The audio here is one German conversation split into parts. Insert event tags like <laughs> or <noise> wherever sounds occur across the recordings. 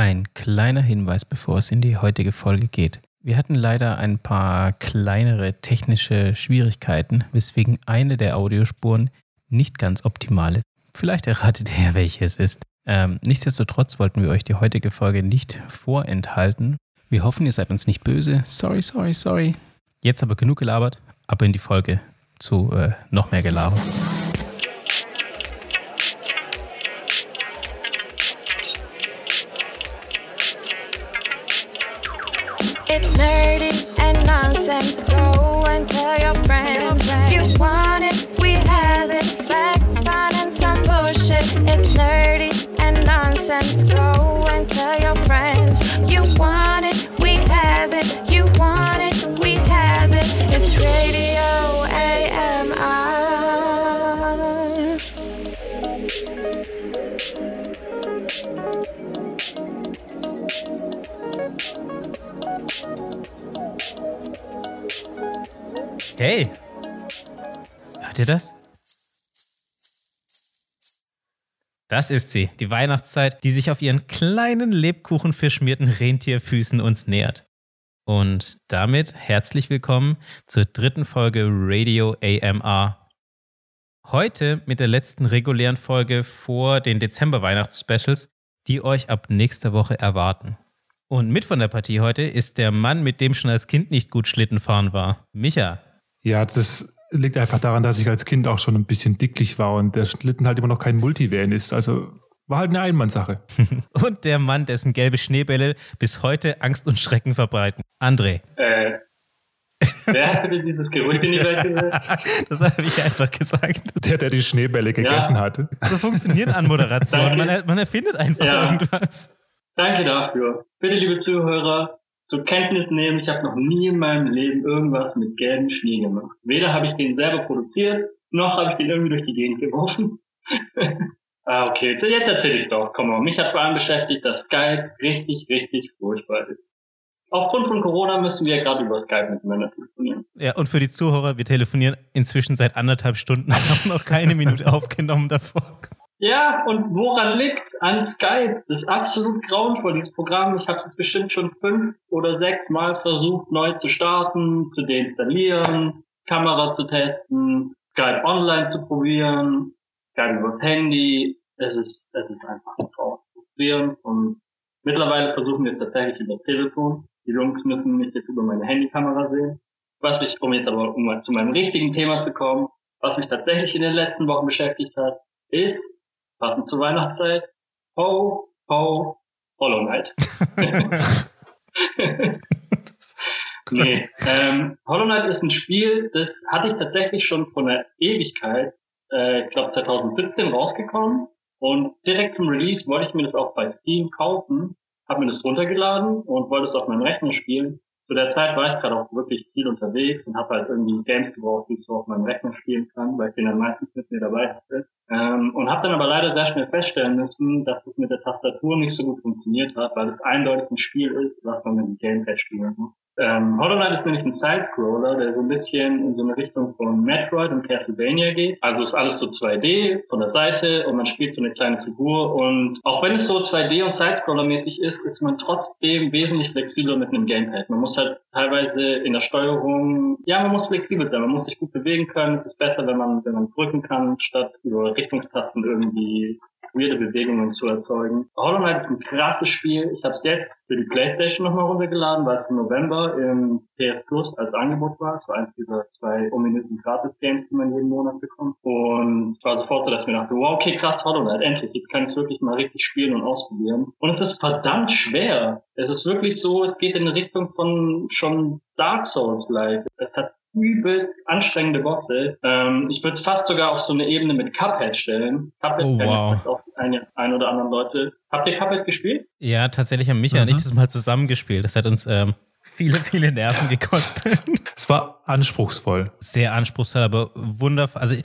Ein kleiner Hinweis, bevor es in die heutige Folge geht. Wir hatten leider ein paar kleinere technische Schwierigkeiten, weswegen eine der Audiospuren nicht ganz optimal ist. Vielleicht erratet ihr, welche es ist. Ähm, nichtsdestotrotz wollten wir euch die heutige Folge nicht vorenthalten. Wir hoffen, ihr seid uns nicht böse. Sorry, sorry, sorry. Jetzt aber genug gelabert, ab in die Folge zu äh, noch mehr Gelaber. Hey! Hört ihr das? Das ist sie, die Weihnachtszeit, die sich auf ihren kleinen lebkuchenverschmierten Rentierfüßen uns nähert. Und damit herzlich willkommen zur dritten Folge Radio AMR. Heute mit der letzten regulären Folge vor den Dezember-Weihnachtsspecials, die euch ab nächster Woche erwarten. Und mit von der Partie heute ist der Mann, mit dem schon als Kind nicht gut Schlitten fahren war. Micha. Ja, das liegt einfach daran, dass ich als Kind auch schon ein bisschen dicklich war und der Schlitten halt immer noch kein Multivan ist. Also war halt eine Einmannsache. <laughs> Und der Mann, dessen gelbe Schneebälle bis heute Angst und Schrecken verbreiten. André. Äh, wer hat denn dieses Gerücht in die Welt gesetzt? <laughs> Das habe ich einfach gesagt. Der, der die Schneebälle gegessen hatte. So funktioniert Anmoderation. Danke. Man, er- man erfindet einfach Ja. irgendwas. Danke dafür. Bitte, liebe Zuhörer, zur Kenntnis nehmen, ich habe noch nie in meinem Leben irgendwas mit gelbem Schnee gemacht. Weder habe ich den selber produziert, noch habe ich den irgendwie durch die Gegend geworfen. <laughs> ah, okay, jetzt, jetzt erzähle ich's doch. Komm mal, mich hat vor allem beschäftigt, dass Skype richtig, richtig furchtbar ist. Aufgrund von Corona müssen wir gerade über Skype miteinander telefonieren. Ja, und für die Zuhörer, wir telefonieren inzwischen seit anderthalb Stunden, <laughs> haben noch keine Minute aufgenommen davor. Ja, und woran liegt's? An Skype. Das ist absolut grauenvoll, dieses Programm. Ich habe es jetzt bestimmt schon fünf oder sechs Mal versucht, neu zu starten, zu deinstallieren, Kamera zu testen, Skype online zu probieren, Skype übers Handy. Es ist, es ist einfach raus. Frustrierend und mittlerweile versuchen wir es tatsächlich übers Telefon. Die Jungs müssen mich jetzt über meine Handykamera sehen. Was mich, um jetzt aber um mal zu meinem richtigen Thema zu kommen, was mich tatsächlich in den letzten Wochen beschäftigt hat, ist, passend zur Weihnachtszeit, Ho, Ho, Hollow Knight. <laughs> <laughs> nee, ähm, Hollow Knight ist ein Spiel, das hatte ich tatsächlich schon vor einer Ewigkeit, äh, ich glaube 2017 rausgekommen und direkt zum Release wollte ich mir das auch bei Steam kaufen, habe mir das runtergeladen und wollte es auf meinem Rechner spielen. Zu der Zeit war ich gerade auch wirklich viel unterwegs und habe halt irgendwie Games gebraucht, die ich so auf meinem Rechner spielen kann, weil ich den dann meistens mit mir dabei hatte. Ähm, und habe dann aber leider sehr schnell feststellen müssen, dass das mit der Tastatur nicht so gut funktioniert hat, weil es eindeutig ein Spiel ist, was man mit dem Gamepad spielen muss. Ähm, Hollow Knight ist nämlich ein Side-Scroller, der so ein bisschen in so eine Richtung von Metroid und Castlevania geht. Also ist alles so 2D von der Seite und man spielt so eine kleine Figur und auch wenn es so 2D und Side-Scroller-mäßig ist, ist man trotzdem wesentlich flexibler mit einem Gamepad. Man muss halt teilweise in der Steuerung, ja, man muss flexibel sein, man muss sich gut bewegen können. Es ist besser, wenn man, wenn man drücken kann, statt über Richtungstasten irgendwie weirde Bewegungen zu erzeugen. Hollow Knight ist ein krasses Spiel. Ich habe es jetzt für die Playstation nochmal runtergeladen, weil es im November im PS Plus als Angebot war. Es war eines dieser zwei ominösen Gratis-Games, die man jeden Monat bekommt. Und ich war sofort so, dass ich mir dachte, wow, okay, krass, Hollow Knight, endlich. Jetzt kann ich es wirklich mal richtig spielen und ausprobieren. Und es ist verdammt schwer. Es ist wirklich so, es geht in Richtung von schon Dark Souls-like. Es hat übelst anstrengende Bosse. Ähm, ich würde es fast sogar auf so eine Ebene mit Cuphead stellen. Cuphead Oh, wow. auch eine, ein oder anderen Leute. Habt ihr Cuphead gespielt? Ja, tatsächlich haben Micha und Mhm. ich das mal zusammengespielt. Das hat uns ähm, viele, viele Nerven gekostet. Es war anspruchsvoll. Sehr anspruchsvoll, aber wundervoll. Also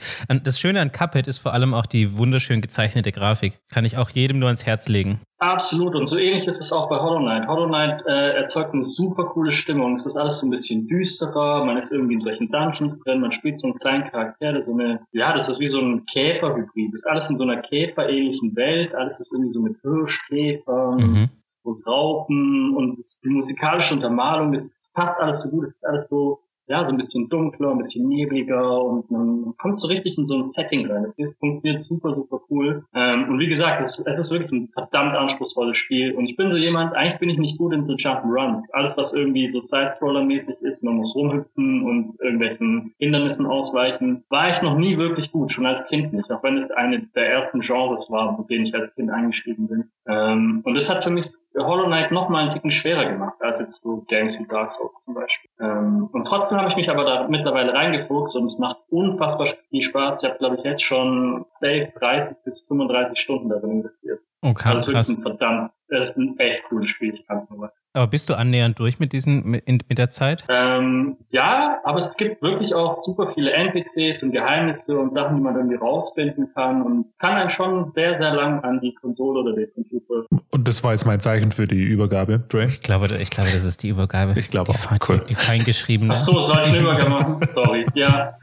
das Schöne an Cuphead ist vor allem auch die wunderschön gezeichnete Grafik. Kann ich auch jedem nur ans Herz legen. Absolut. Und so ähnlich ist es auch bei Hollow Knight. Hollow Knight äh, erzeugt eine super coole Stimmung. Es ist alles so ein bisschen düsterer. Man ist irgendwie in solchen Dungeons drin. Man spielt so einen kleinen Charakter, der so eine, ja, das ist wie so ein Käferhybrid. Das ist alles in so einer käferähnlichen Welt. Alles ist irgendwie so mit Hirschkäfern. Mhm. Wo Rauchen und die musikalische Untermalung, das, das passt alles so gut, es ist alles so ja, so ein bisschen dunkler, ein bisschen nebliger und man kommt so richtig in so ein Setting rein. Das funktioniert super, super cool. Ähm, und wie gesagt, es, es, ist wirklich ein verdammt anspruchsvolles Spiel. Und ich bin so jemand, eigentlich bin ich nicht gut in so Jump'n'Runs. Alles, was irgendwie so Side-Scroller-mäßig ist, man muss rumhüpfen und irgendwelchen Hindernissen ausweichen, war ich noch nie wirklich gut, schon als Kind nicht. Auch wenn es eine der ersten Genres war, mit denen ich als Kind eingeschrieben bin. Ähm, und das hat für mich Hollow Knight noch mal einen Ticken schwerer gemacht, als jetzt so Games wie Dark Souls zum Beispiel. Ähm, und trotzdem Trotzdem habe ich mich aber da mittlerweile reingefuchst und es macht unfassbar viel Spaß. Ich habe, glaube ich, jetzt schon safe 30 bis 35 Stunden darin investiert. Okay, also das ist ein verdammt, das ist ein echt cooles Spiel, ich kann es nur. Aber bist du annähernd durch mit diesen, mit, mit der Zeit? Ähm, ja, aber es gibt wirklich auch super viele NPCs und Geheimnisse und Sachen, die man irgendwie rausfinden kann und kann einen schon sehr, sehr lang an die Konsole oder den Computer. Und das war jetzt mein Zeichen für die Übergabe, Dre? Ich glaube, ich glaube, das ist die Übergabe. Ich glaube auch. Die, cool. die feingeschriebene. Ach so, soll ich eine <laughs> Übergabe machen? Sorry. Ja.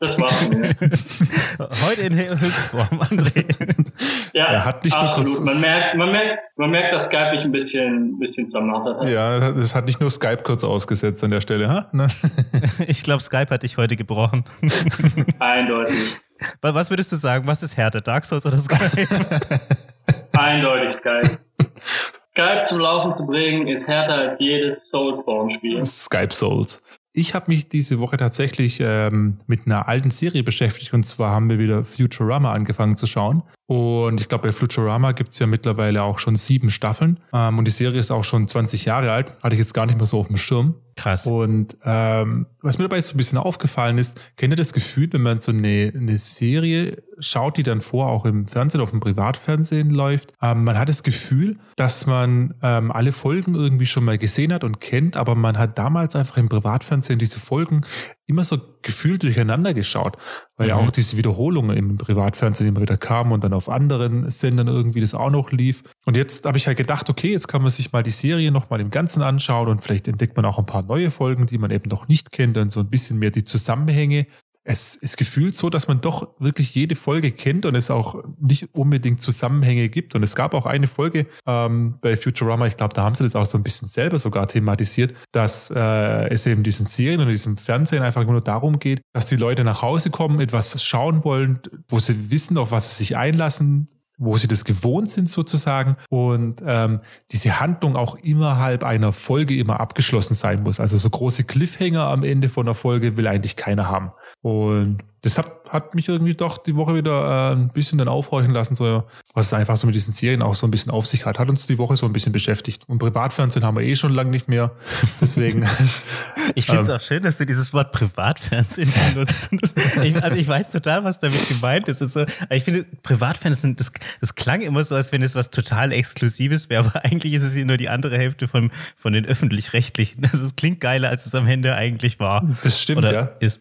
Das war's mir. <laughs> Heute in Höchstform, André. Ja, er hat nicht absolut. Nur man, merkt, man, merkt, man merkt, dass Skype mich ein bisschen, bisschen zermartert hat. Ja, es hat nicht nur Skype kurz ausgesetzt an der Stelle. Ha? Ne? <laughs> Ich glaube, Skype hat dich heute gebrochen. <laughs> Eindeutig. Was würdest du sagen? Was ist härter, Dark Souls oder Skype? Eindeutig Skype. Skype zum Laufen zu bringen ist härter als jedes Soulsborne-Spiel. Skype Souls. Ich habe mich diese Woche tatsächlich ähm, mit einer alten Serie beschäftigt und zwar haben wir wieder Futurama angefangen zu schauen. Und ich glaube, bei Futurama gibt es ja mittlerweile auch schon sieben Staffeln. Ähm, und die Serie ist auch schon 20 Jahre alt. Hatte ich jetzt gar nicht mehr so auf dem Schirm. Krass. Und ähm, was mir dabei so ein bisschen aufgefallen ist, kennt ihr das Gefühl, wenn man so eine, eine Serie schaut, die dann vor auch im Fernsehen, auf dem Privatfernsehen läuft, ähm, man hat das Gefühl, dass man ähm, alle Folgen irgendwie schon mal gesehen hat und kennt, aber man hat damals einfach im Privatfernsehen diese Folgen immer so gefühlt durcheinander geschaut, weil mhm. ja auch diese Wiederholungen im Privatfernsehen immer wieder kamen und dann auf anderen Sendern irgendwie das auch noch lief. Und jetzt habe ich halt gedacht, okay, jetzt kann man sich mal die Serie nochmal im Ganzen anschauen und vielleicht entdeckt man auch ein paar neue Folgen, die man eben noch nicht kennt und so ein bisschen mehr die Zusammenhänge es ist gefühlt so, dass man doch wirklich jede Folge kennt und es auch nicht unbedingt Zusammenhänge gibt. Und es gab auch eine Folge ähm, bei Futurama, ich glaube, da haben sie das auch so ein bisschen selber sogar thematisiert, dass äh, es eben diesen Serien und diesem Fernsehen einfach nur darum geht, dass die Leute nach Hause kommen, etwas schauen wollen, wo sie wissen, auf was sie sich einlassen, wo sie das gewohnt sind sozusagen und ähm, diese Handlung auch innerhalb einer Folge immer abgeschlossen sein muss. Also so große Cliffhanger am Ende von der Folge will eigentlich keiner haben. Und das hat, hat mich irgendwie doch die Woche wieder äh, ein bisschen dann aufhorchen lassen, so, was es einfach so mit diesen Serien auch so ein bisschen auf sich hat. Hat uns die Woche so ein bisschen beschäftigt. Und Privatfernsehen haben wir eh schon lange nicht mehr. <laughs> Deswegen. ich finde es ähm, auch schön, dass du dieses Wort Privatfernsehen <laughs> benutzt. ich, also ich weiß total, was damit gemeint ist. Also, ich finde, Privatfernsehen, das, das klang immer so, als wenn es was total Exklusives wäre, aber eigentlich ist es hier nur die andere Hälfte von, von den Öffentlich-Rechtlichen. Also es klingt geiler, als es am Ende eigentlich war. Das stimmt, Oder ja. Ist.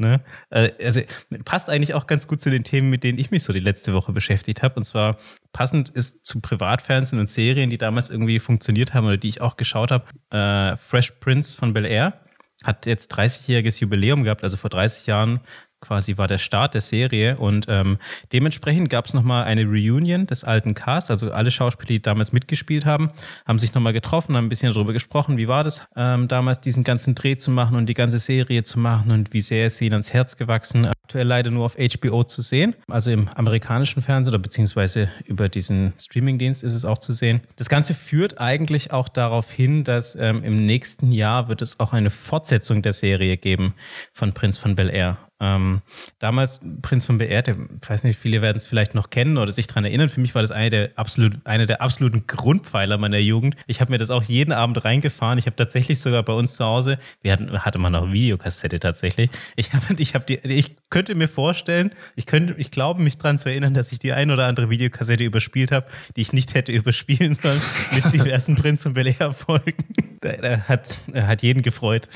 Ne? Äh, also passt eigentlich auch ganz gut zu den Themen, mit denen ich mich so die letzte Woche beschäftigt habe. Und zwar passend ist zu Privatfernsehen und Serien, die damals irgendwie funktioniert haben oder die ich auch geschaut habe. Äh, Fresh Prince von Bel Air hat jetzt 30-jähriges Jubiläum gehabt, also vor 30 Jahren quasi war der Start der Serie und ähm, dementsprechend gab es nochmal eine Reunion des alten Cast, also alle Schauspieler, die damals mitgespielt haben, haben sich nochmal getroffen, haben ein bisschen darüber gesprochen, wie war das ähm, damals, diesen ganzen Dreh zu machen und die ganze Serie zu machen und wie sehr ist ihnen ans Herz gewachsen. Aktuell leider nur auf HBO zu sehen, also im amerikanischen Fernsehen oder beziehungsweise über diesen Streamingdienst ist es auch zu sehen. Das Ganze führt eigentlich auch darauf hin, dass ähm, im nächsten Jahr wird es auch eine Fortsetzung der Serie geben von Prinz von Bel Air. Ähm, damals Prinz von Beehrt, ich weiß nicht, viele werden es vielleicht noch kennen oder sich daran erinnern. Für mich war das eine der, absolut, eine der absoluten Grundpfeiler meiner Jugend. Ich habe mir das auch jeden Abend reingefahren. Ich habe tatsächlich sogar bei uns zu Hause, wir hatten, hatte man noch Videokassette tatsächlich. Ich, hab, <laughs> ich, hab die, ich könnte mir vorstellen, ich könnte, ich glaube mich daran zu erinnern, dass ich die ein oder andere Videokassette überspielt habe, die ich nicht hätte <laughs> überspielen sollen mit <laughs> diversen Prinz von Bel Folgen. Da, da hat, hat jeden gefreut.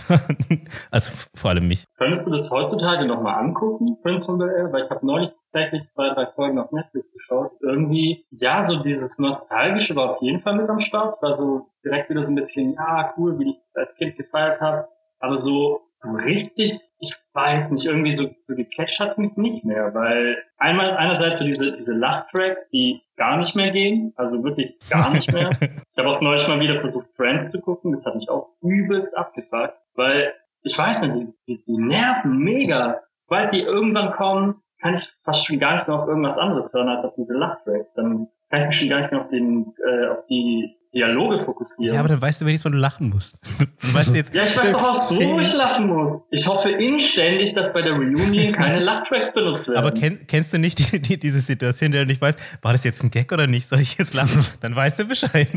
also vor allem mich. Könntest du das heutzutage noch nochmal angucken, Prince von Bel Air, weil ich habe neulich tatsächlich zwei, drei Folgen auf Netflix geschaut. Irgendwie, ja, so dieses Nostalgische war auf jeden Fall mit am Start. War so direkt wieder so ein bisschen, ja, cool, wie ich das als Kind gefeiert habe. aber so, so richtig, ich weiß nicht, irgendwie so, so gecatcht hat's mich nicht mehr, weil einmal, einerseits so diese, diese Lachtracks, die gar nicht mehr gehen, also wirklich gar nicht mehr. <laughs> ich habe auch neulich mal wieder versucht, Friends zu gucken, das hat mich auch übelst abgefuckt, weil, ich weiß nicht, die, die, nerven mega. Sobald die irgendwann kommen, kann ich fast schon gar nicht mehr auf irgendwas anderes hören, als auf diese Lachtracks. Dann kann ich mich schon gar nicht mehr auf, den, äh, auf die Dialoge fokussieren. Ja, aber dann weißt du wenigstens, wann du lachen musst. <laughs> Du weißt jetzt, Ja, ich weiß doch auch so, wo ich lachen muss. Ich hoffe inständig, dass bei der Reunion <laughs> keine Lachtracks benutzt werden. aber kenn, kennst du nicht die, die, diese Situation, in der du nicht weißt, war das jetzt ein Gag oder nicht? Soll ich jetzt lachen? Dann weißt du Bescheid.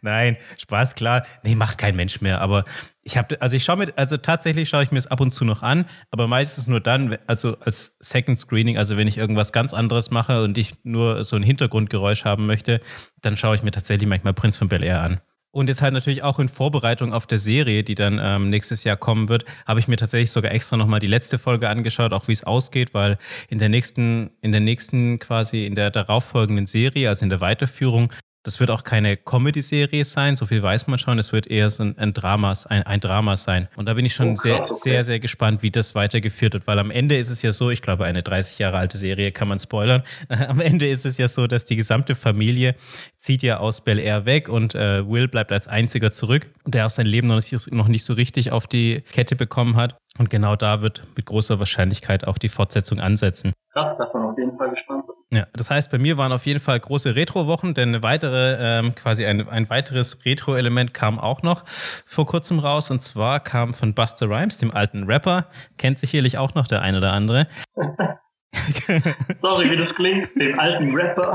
Nein, Spaß, klar. Nee, macht kein Mensch mehr. Aber ich habe, also ich schaue mir, also tatsächlich schaue ich mir es ab und zu noch an, aber meistens nur dann, also als Second Screening, also wenn ich irgendwas ganz anderes mache und ich nur so ein Hintergrundgeräusch haben möchte, dann schaue ich mir tatsächlich manchmal Prinz von Bel Air an. Und jetzt halt natürlich auch in Vorbereitung auf der Serie, die dann ähm, nächstes Jahr kommen wird, habe ich mir tatsächlich sogar extra nochmal die letzte Folge angeschaut, auch wie es ausgeht, weil in der nächsten, in der nächsten quasi, in der darauffolgenden Serie, also in der Weiterführung, das wird auch keine Comedy-Serie sein, so viel weiß man schon. Es wird eher so ein, ein, Drama, ein, ein Drama sein. Und da bin ich schon Oh, sehr, okay. sehr, sehr gespannt, wie das weitergeführt wird, weil am Ende ist es ja so, ich glaube, eine 30 Jahre alte Serie kann man spoilern. <laughs> Am Ende ist es ja so, dass die gesamte Familie zieht ja aus Bel Air weg und äh, Will bleibt als einziger zurück, der auch sein Leben noch nicht, noch nicht so richtig auf die Kette bekommen hat. Und genau da wird mit großer Wahrscheinlichkeit auch die Fortsetzung ansetzen. Krass, darf man auf jeden Fall gespannt sein. Ja, das heißt, bei mir waren auf jeden Fall große Retro-Wochen, denn eine weitere, ähm, quasi ein, ein weiteres Retro-Element kam auch noch vor kurzem raus. Und zwar kam von Buster Rhymes, dem alten Rapper, kennt sicherlich auch noch der ein oder andere. <laughs> <laughs> Sorry, wie das klingt, den alten Rapper.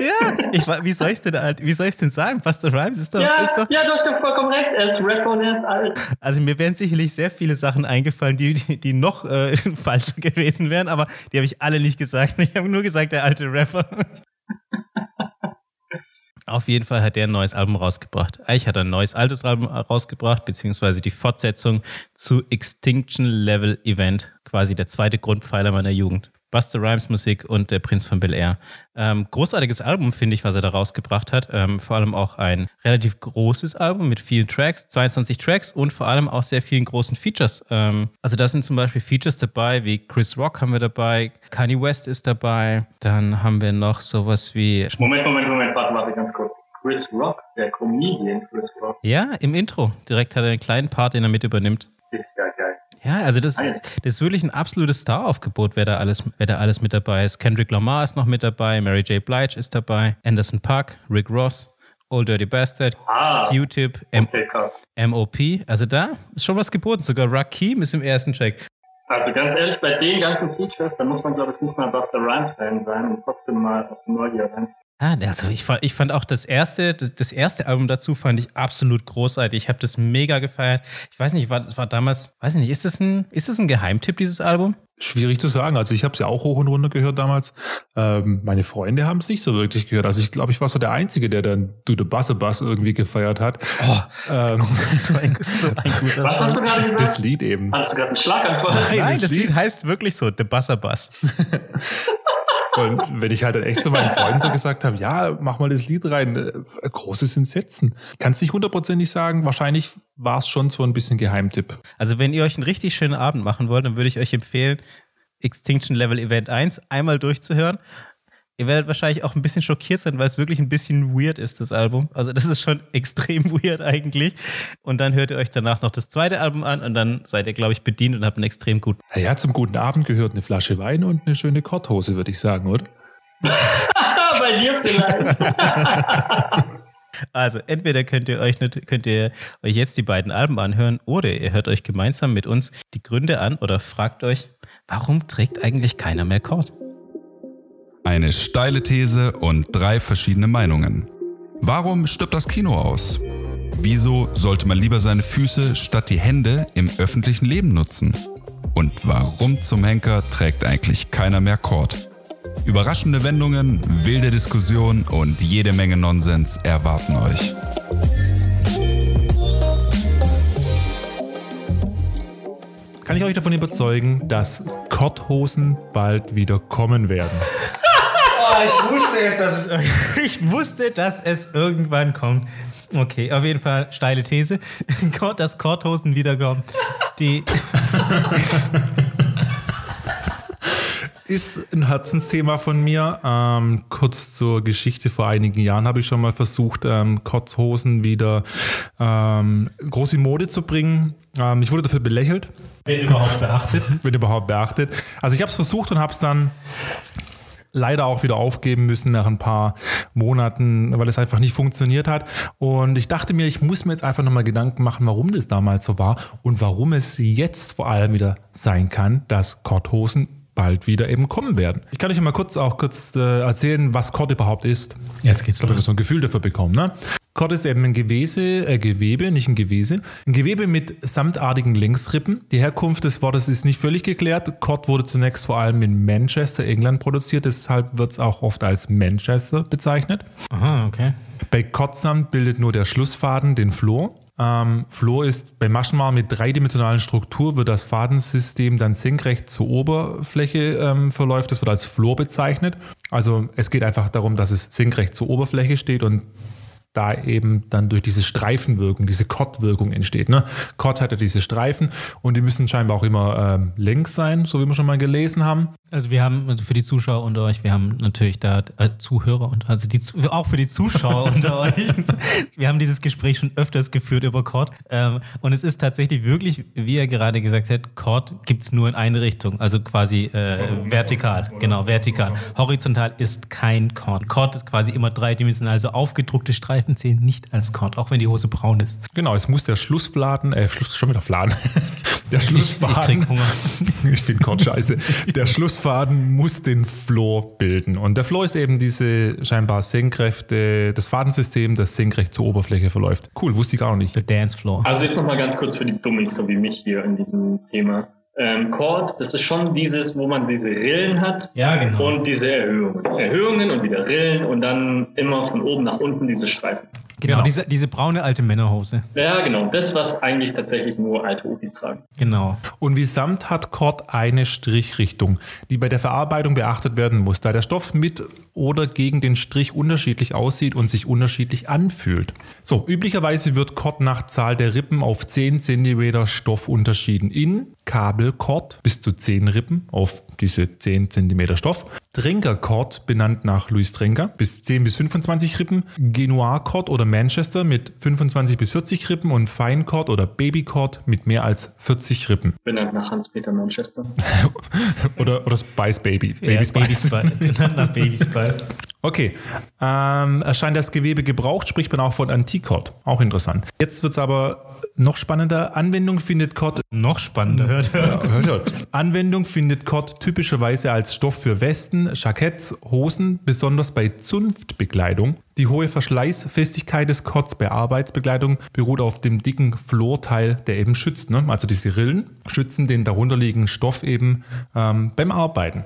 Ja, ich, wie soll ich denn, alt- wie soll ich denn sagen? Buster Rhymes ist doch, Ja, ist doch, ja, du hast ja vollkommen recht. Er ist Rapper und er ist alt. also mir wären sicherlich sehr viele Sachen eingefallen, die, die, die noch äh, <laughs> falsch gewesen wären, aber die habe ich alle nicht gesagt. Ich habe nur gesagt, der alte Rapper. <laughs> Auf jeden Fall hat der ein neues Album rausgebracht. Eigentlich hat er ein neues altes Album rausgebracht, beziehungsweise die Fortsetzung zu Extinction Level Event, quasi der zweite Grundpfeiler meiner Jugend. Buster Rhymes Musik und der Prinz von Bel Air. Ähm, großartiges Album, finde ich, was er da rausgebracht hat. Ähm, vor allem auch ein relativ großes Album mit vielen Tracks, 22 Tracks und vor allem auch sehr vielen großen Features. Ähm, also da sind zum Beispiel Features dabei, wie Chris Rock haben wir dabei, Kanye West ist dabei, dann haben wir noch sowas wie Moment, Moment, Moment, warte, warte, ganz kurz. Chris Rock, der Comedian Chris Rock, Ja, im Intro. Direkt hat er einen kleinen Part, den er mit übernimmt. ist ja. Ja, also das, Geil. das ist wirklich ein absolutes Star-Aufgebot, wer da alles, wer da alles mit dabei ist. Kendrick Lamar ist noch mit dabei, Mary J. Blige ist dabei, Anderson Park, Rick Ross, Old Dirty Bastard, Ah, Q-Tip, okay. MOP. Also da ist schon was geboten. Sogar Rakim ist im ersten Track. Also ganz ehrlich, bei den ganzen Features, da muss man, glaube ich, nicht mal Buster Rhymes-Fan sein, um trotzdem mal aus Neugier rein. Ah, also ich fand, ich fand auch das erste, das, das erste Album dazu fand ich absolut großartig. Ich habe das mega gefeiert. Ich weiß nicht, war, war damals, weiß ich nicht, ist das ein, ist das ein Geheimtipp, dieses Album? Schwierig zu sagen. Also ich habe es ja auch hoch und runter gehört damals. Ähm, meine Freunde haben es nicht so wirklich gehört. Also ich glaube, ich war so der Einzige, der dann Do the Busse Bus irgendwie gefeiert hat. Oh, Ähm, <laughs> so ein, so <laughs> ein guter Was hast du gerade gesagt? das Lied eben. Hattest du gerade einen Schlaganfall? Nein. Nein, das das Lied- Lied heißt wirklich so, The Buzzer Bus. <laughs> Und wenn ich halt dann echt zu meinen <laughs> Freunden so gesagt habe, ja, mach mal das Lied rein, äh, großes Entsetzen. Kannst nicht hundertprozentig sagen, wahrscheinlich war es schon so ein bisschen Geheimtipp. Also wenn ihr euch einen richtig schönen Abend machen wollt, dann würde ich euch empfehlen, Extinction Level Event 1 einmal durchzuhören. Ihr werdet wahrscheinlich auch ein bisschen schockiert sein, weil es wirklich ein bisschen weird ist, das Album. Also das ist schon <laughs> extrem weird eigentlich. Und dann hört ihr euch danach noch das zweite Album an und dann seid ihr, glaube ich, bedient und habt einen extrem guten. Naja, zum guten Abend gehört eine Flasche Wein und eine schöne Korthose, würde ich sagen, oder? <laughs> bei dir vielleicht. <laughs> Also entweder könnt ihr euch nicht, könnt ihr euch jetzt die beiden Alben anhören oder ihr hört euch gemeinsam mit uns die Gründe an oder fragt euch, warum trägt eigentlich keiner mehr Kord? Eine steile These und drei verschiedene Meinungen. Warum stirbt das Kino aus? Wieso sollte man lieber seine Füße statt die Hände im öffentlichen Leben nutzen? Und warum zum Henker trägt eigentlich keiner mehr Kord? Überraschende Wendungen, wilde Diskussionen und jede Menge Nonsens erwarten euch. Kann ich euch davon überzeugen, dass Korthosen bald wieder kommen werden? Ich wusste es, dass es <laughs> ich wusste, dass es irgendwann kommt. Okay, auf jeden Fall steile These, <laughs> dass Korthosen wiederkommen. Die Ist ein Herzensthema von mir. Ähm, kurz zur Geschichte. Vor einigen Jahren habe ich schon mal versucht, ähm, Kotzhosen wieder ähm, groß in Mode zu bringen. Ähm, ich wurde dafür belächelt, wenn überhaupt beachtet. wenn überhaupt beachtet. Also ich habe es versucht und habe es dann leider auch wieder aufgeben müssen nach ein paar Monaten, weil es einfach nicht funktioniert hat. Und ich dachte mir, ich muss mir jetzt einfach nochmal Gedanken machen, warum das damals so war und warum es jetzt vor allem wieder sein kann, dass Korthosen bald wieder eben kommen werden. Ich kann euch mal kurz auch kurz äh, erzählen, was Kord überhaupt ist. Jetzt geht's los. so ein Gefühl dafür bekommen. Ne? Kord ist eben ein Gewese, äh, Gewebe, nicht ein Gewese. Ein Gewebe mit samtartigen Längsrippen. Die Herkunft des Wortes ist nicht völlig geklärt. Kord wurde zunächst vor allem in Manchester, England produziert. Deshalb wird es auch oft als Manchester bezeichnet. Aha, okay. Bei Kottsamt bildet nur der Schlussfaden den Flor. Ähm, Flor ist bei Maschenmar mit dreidimensionalen Struktur, wird das Fadensystem dann senkrecht zur Oberfläche ähm, verläuft. Das wird als Flor bezeichnet. Also es geht einfach darum, dass es senkrecht zur Oberfläche steht und da eben dann durch diese Streifenwirkung, diese Kott-Wirkung entsteht. Ne? Kott hat ja diese Streifen und die müssen scheinbar auch immer ähm, längs sein, so wie wir schon mal gelesen haben. Also wir haben also für die Zuschauer unter euch, wir haben natürlich da äh, Zuhörer und also die, auch für die Zuschauer <laughs> unter euch. Wir haben dieses Gespräch schon öfters geführt über Chord ähm, und es ist tatsächlich wirklich, wie er gerade gesagt hat, gibt es nur in eine Richtung, also quasi äh, vertikal, genau vertikal. Horizontal ist kein Chord. Chord ist quasi immer dreidimensional, also aufgedruckte Streifen zählen nicht als Chord, auch wenn die Hose braun ist. Genau, es muss der Schlussfladen, äh, Schluss, schon wieder Fladen. <laughs> Der Ich, ich Schlussfaden. krieg Hunger. <laughs> ich finde Kord scheiße. Der Schlussfaden muss den Flor bilden. Und der Flor ist eben diese scheinbar senkrechte, das Fadensystem, das senkrecht zur Oberfläche verläuft. Cool, wusste ich gar noch nicht. The Dance Floor. Also jetzt nochmal ganz kurz für die Dummies, so wie mich hier in diesem Thema. Ähm, Chord, das ist schon dieses, wo man diese Rillen hat Ja, genau. und diese Erhöhungen. Erhöhungen und wieder Rillen und dann immer von oben nach unten diese Streifen. Genau, genau. Diese, diese braune alte Männerhose. Ja, genau. Das, was eigentlich tatsächlich nur alte Opis tragen. Genau. Und wie Samt hat Kord eine Strichrichtung, die bei der Verarbeitung beachtet werden muss, da der Stoff mit oder gegen den Strich unterschiedlich aussieht und sich unterschiedlich anfühlt. So, üblicherweise wird Kord nach Zahl der Rippen auf 10 cm Stoff unterschieden. In Kabelkord bis zu 10 Rippen auf diese 10 cm Stoff. Trinkerkord, benannt nach Louis Trinker, bis 10 bis 25 Rippen. Genoir-Kord oder Manchester mit 25 bis 40 Rippen und Feinkord oder Babykord mit mehr als 40 Rippen. Benannt nach Hans-Peter Manchester. <laughs> Oder, oder Spice Baby. Ja, Baby Spice. Baby Spice. Benannt nach Baby Spice. Okay. Ähm, erscheint das Gewebe gebraucht, spricht man auch von Antikord. Auch interessant. Jetzt wird es aber noch spannender. Anwendung findet Kord Noch spannender, hört, hört. Hört, hört. Anwendung findet Kord typischerweise als Stoff für Westen, Jacketts, Hosen, besonders bei Zunftbekleidung. Die hohe Verschleißfestigkeit des Kords bei Arbeitsbekleidung beruht auf dem dicken Florteil, der eben schützt. Ne? Also diese Rillen schützen den darunterliegenden Stoff eben ähm, beim Arbeiten.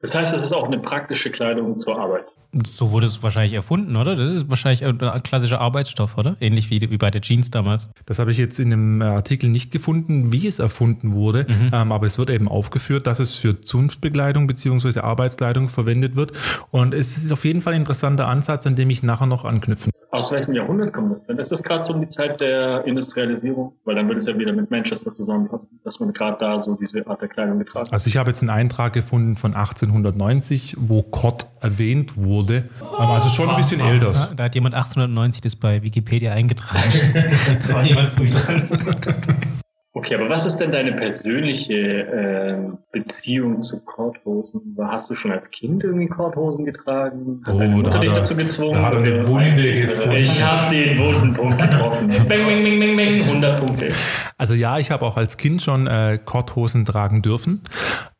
Das heißt, es ist auch eine praktische Kleidung zur Arbeit. So wurde es wahrscheinlich erfunden, oder? Das ist wahrscheinlich ein klassischer Arbeitsstoff, oder? Ähnlich wie, wie bei der Jeans damals. Das habe ich jetzt in dem Artikel nicht gefunden, wie es erfunden wurde, ähm, aber es wird eben aufgeführt, dass es für Zunftbekleidung bzw. Arbeitskleidung verwendet wird. Und es ist auf jeden Fall ein interessanter Ansatz, an dem ich nachher noch anknüpfen. Aus welchem Jahrhundert kommt das denn? Ist das gerade so um die Zeit der Industrialisierung? Weil dann würde es ja wieder mit Manchester zusammenpassen, dass man gerade da so diese Art der Kleidung getragen hat. Also ich habe jetzt einen Eintrag gefunden von 1890, wo Kott erwähnt wurde. Ähm, Also schon ein bisschen älter. Da hat jemand 1890 das bei Wikipedia eingetragen. <laughs> da war jemand früh dran. <laughs> Okay, aber was ist denn deine persönliche ähm, Beziehung zu Korthosen? Hast du schon als Kind irgendwie Korthosen getragen? Hat Oh, deine da Mutter hat dich er- dazu gezwungen? da hat er eine Oder- Wunde gefunden. Ich habe den wunden Punkt getroffen. <laughs> bang, bang, bang, bang, bang, 100 Punkte. Also ja, ich habe auch als Kind schon äh, Korthosen tragen dürfen.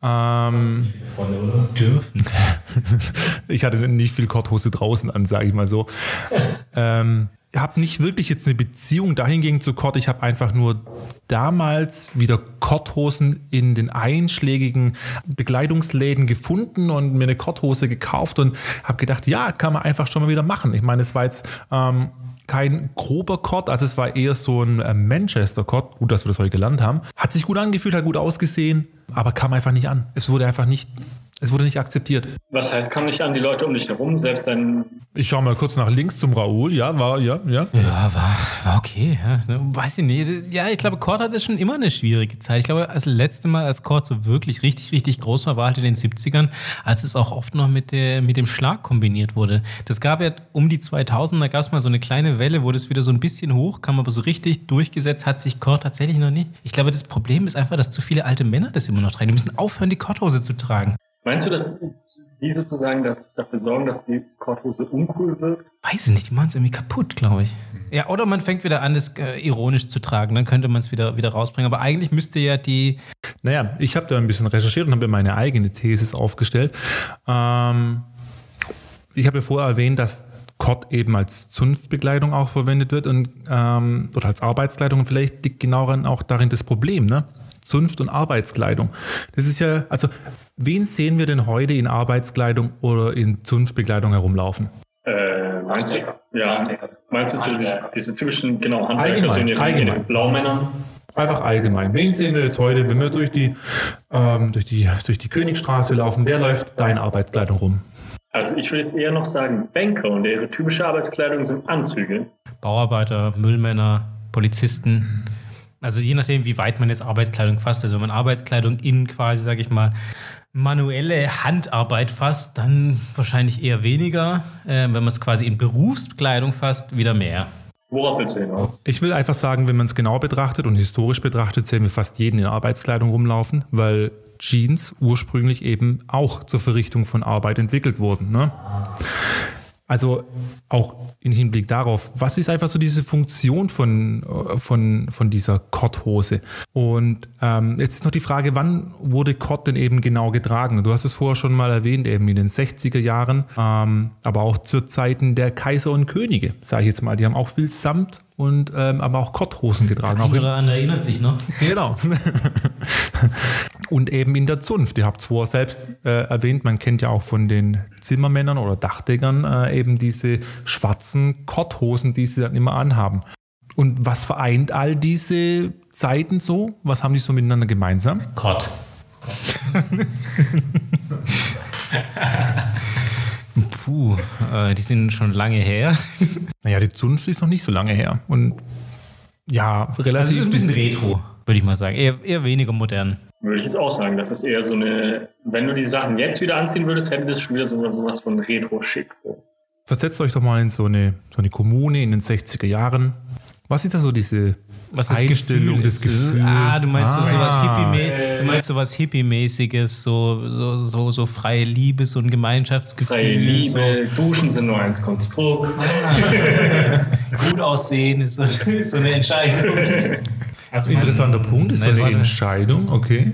Ähm, Dürfen. <laughs> ich hatte nicht viel Korthose draußen an, sage ich mal so. <laughs> ähm, habe nicht wirklich jetzt eine Beziehung dahingehend zu Kord. Ich habe einfach nur damals wieder Korthosen in den einschlägigen Bekleidungsläden gefunden und mir eine Korthose gekauft und habe gedacht, ja, kann man einfach schon mal wieder machen. Ich meine, es war jetzt ähm, kein grober Kord, also es war eher so ein äh, Manchester-Kord. Gut, dass wir das heute gelernt haben. Hat sich gut angefühlt, hat gut ausgesehen, aber kam einfach nicht an. Es wurde einfach nicht Es wurde nicht akzeptiert. Was heißt, komm nicht an die Leute um dich herum, selbst dein. Ich schaue mal kurz nach links zum Raoul. Ja, war, ja, ja. Ja, war, war okay. Ja, ne, weiß ich nicht. Ja, ich glaube, Kord hatte schon immer eine schwierige Zeit. Ich glaube, das letzte Mal, als Kord so wirklich richtig, richtig groß war, war halt in den 70ern, als es auch oft noch mit, der, mit dem Schlag kombiniert wurde. Das gab ja um die 2000, da gab es mal so eine kleine Welle, wo das wieder so ein bisschen hoch kam, aber so richtig durchgesetzt hat sich Kord tatsächlich noch nie. Ich glaube, das Problem ist einfach, dass zu viele alte Männer das immer noch tragen. Die müssen aufhören, die Kordhose zu tragen. Meinst du, dass die sozusagen das, dafür sorgen, dass die Korthose uncool wirkt? Weiß ich nicht, die machen es irgendwie kaputt, glaube ich. Ja, oder man fängt wieder an, das äh, ironisch zu tragen, dann könnte man es wieder, wieder rausbringen. Aber eigentlich müsste ja die. Naja, ich habe da ein bisschen recherchiert und habe mir meine eigene Thesis aufgestellt. Ähm, ich habe ja vorher erwähnt, dass Kott eben als Zunftbekleidung auch verwendet wird und ähm, oder als Arbeitskleidung und vielleicht liegt genau auch darin das Problem, ne? Zunft und Arbeitskleidung. Das ist ja, also wen sehen wir denn heute in Arbeitskleidung oder in Zunftbekleidung herumlaufen? Äh, meinst du? Ja, meinst du so diese, diese typischen, genau, Handwerker, so in ihren, allgemein. in ihren Blaumännern? Einfach allgemein. Wen sehen wir jetzt heute, wenn wir durch die, ähm, durch die, durch die Königstraße laufen? Wer läuft da in Arbeitskleidung rum? Also ich würde jetzt eher noch sagen Banker und ihre typische Arbeitskleidung sind Anzüge. Bauarbeiter, Müllmänner, Polizisten. Also je nachdem, wie weit man jetzt Arbeitskleidung fasst. Also wenn man Arbeitskleidung in quasi, sage ich mal, manuelle Handarbeit fasst, dann wahrscheinlich eher weniger. Äh, wenn man es quasi in Berufskleidung fasst, wieder mehr. Worauf willst du hinaus? Ich will einfach sagen, wenn man es genau betrachtet und historisch betrachtet, sehen wir fast jeden in Arbeitskleidung rumlaufen, weil Jeans ursprünglich eben auch zur Verrichtung von Arbeit entwickelt wurden. Ne? Also auch im Hinblick darauf, was ist einfach so diese Funktion von, äh, von, von dieser Kotthose? Und ähm, jetzt ist noch die Frage, wann wurde Kott denn eben genau getragen? Du hast es vorher schon mal erwähnt, eben in den 60er Jahren, ähm, aber auch zu Zeiten der Kaiser und Könige, sage ich jetzt mal. Die haben auch viel Samt und ähm, aber auch Kotthosen getragen. Auch oder andere erinnert sich noch. <laughs> Genau. Und eben in der Zunft. Ihr habt es vorher selbst äh, erwähnt, man kennt ja auch von den Zimmermännern oder Dachdeckern äh, eben diese schwarzen Kotthosen, die sie dann immer anhaben. Und was vereint all diese Zeiten so? Was haben die so miteinander gemeinsam? Gott. <laughs> Puh, äh, die sind schon lange her. <laughs> Naja, die Zunft ist noch nicht so lange her. Und ja, Also es relativ. ist ein bisschen retro, würde ich mal sagen. Eher, eher weniger modern. Würde ich jetzt auch sagen, das ist eher so eine, wenn du die Sachen jetzt wieder anziehen würdest, hätte das schon wieder so, sowas von Retro-Schick. So. Versetzt euch doch mal in so eine, so eine Kommune in den 60er Jahren. Was ist da so diese Was das Einstellung, Gefühl das ist. Gefühl? Ah, du meinst so Ah. sowas Hippie, du meinst sowas Hippie-mäßiges, so, so, so, so freie Liebe, so ein Gemeinschaftsgefühl. Freie Liebe, Duschen sind nur eins Konstrukt. So, <laughs> gut aussehen ist so, ist so eine Entscheidung. Also Interessanter Punkt, ist so Nein, es eine Entscheidung, okay.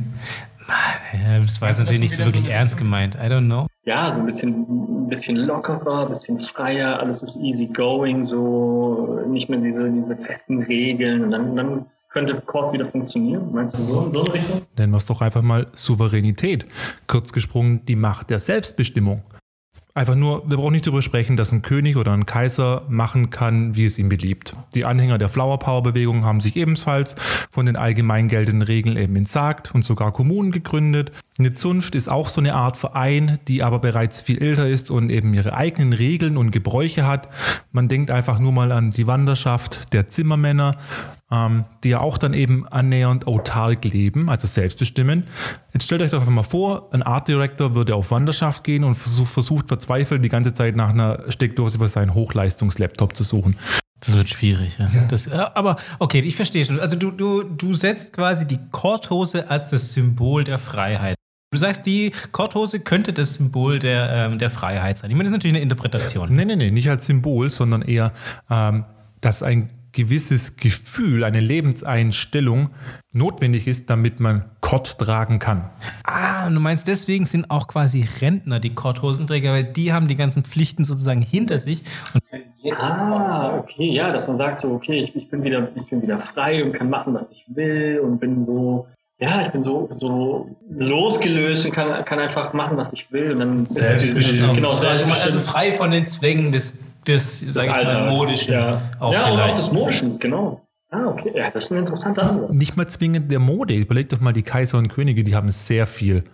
Ja, das war jetzt natürlich nicht so wirklich ernst gemeint. I don't know. Ja, so ein bisschen, ein bisschen lockerer, ein bisschen freier, alles ist easy going, so nicht mehr diese, diese festen Regeln. Und dann, dann könnte Cord wieder funktionieren. Meinst du so in so eine Richtung? Nennen wir es doch einfach mal Souveränität. Kurz gesprungen, die Macht der Selbstbestimmung. Einfach nur, wir brauchen nicht darüber sprechen, dass ein König oder ein Kaiser machen kann, wie es ihm beliebt. Die Anhänger der Flower Power Bewegung haben sich ebenfalls von den allgemein geltenden Regeln eben entsagt und sogar Kommunen gegründet. Eine Zunft ist auch so eine Art Verein, die aber bereits viel älter ist und eben ihre eigenen Regeln und Gebräuche hat. Man denkt einfach nur mal an die Wanderschaft der Zimmermänner, ähm, die ja auch dann eben annähernd autark leben, also selbstbestimmen. Jetzt stellt euch doch einfach mal vor, ein Art Director würde auf Wanderschaft gehen und versucht, versucht verzweifelt die ganze Zeit nach einer Steckdose für seinen Hochleistungslaptop zu suchen. Das wird schwierig, ja. Das, ja, aber okay, ich verstehe schon. Also du, du, du setzt quasi die Korthose als das Symbol der Freiheit. Du sagst, die Korthose könnte das Symbol der, ähm, der Freiheit sein. Ich meine, das ist natürlich eine Interpretation. Nee, nee, nee, nicht als Symbol, sondern eher, ähm, dass ein gewisses Gefühl, eine Lebenseinstellung notwendig ist, damit man Kott tragen kann. Ah, und du meinst, deswegen sind auch quasi Rentner die Korthosenträger, weil die haben die ganzen Pflichten sozusagen hinter sich. Und Ah, okay, ja, dass man sagt so, okay, ich, ich, bin wieder, ich bin wieder frei und kann machen, was ich will und bin so, ja, ich bin so, so losgelöst und kann, kann einfach machen, was ich will und dann ist Selbstbestimmt. Genau, also, selbstbestimmt. also frei von den Zwängen des, des, des sag ich mal, modischen. Ja, Auch ja und auch vielleicht. des Modischen, genau. Ah, okay, ja, das ist ein interessanter Ansatz. Nicht mal zwingend der Mode. Überlegt doch mal, die Kaiser und Könige, die haben sehr viel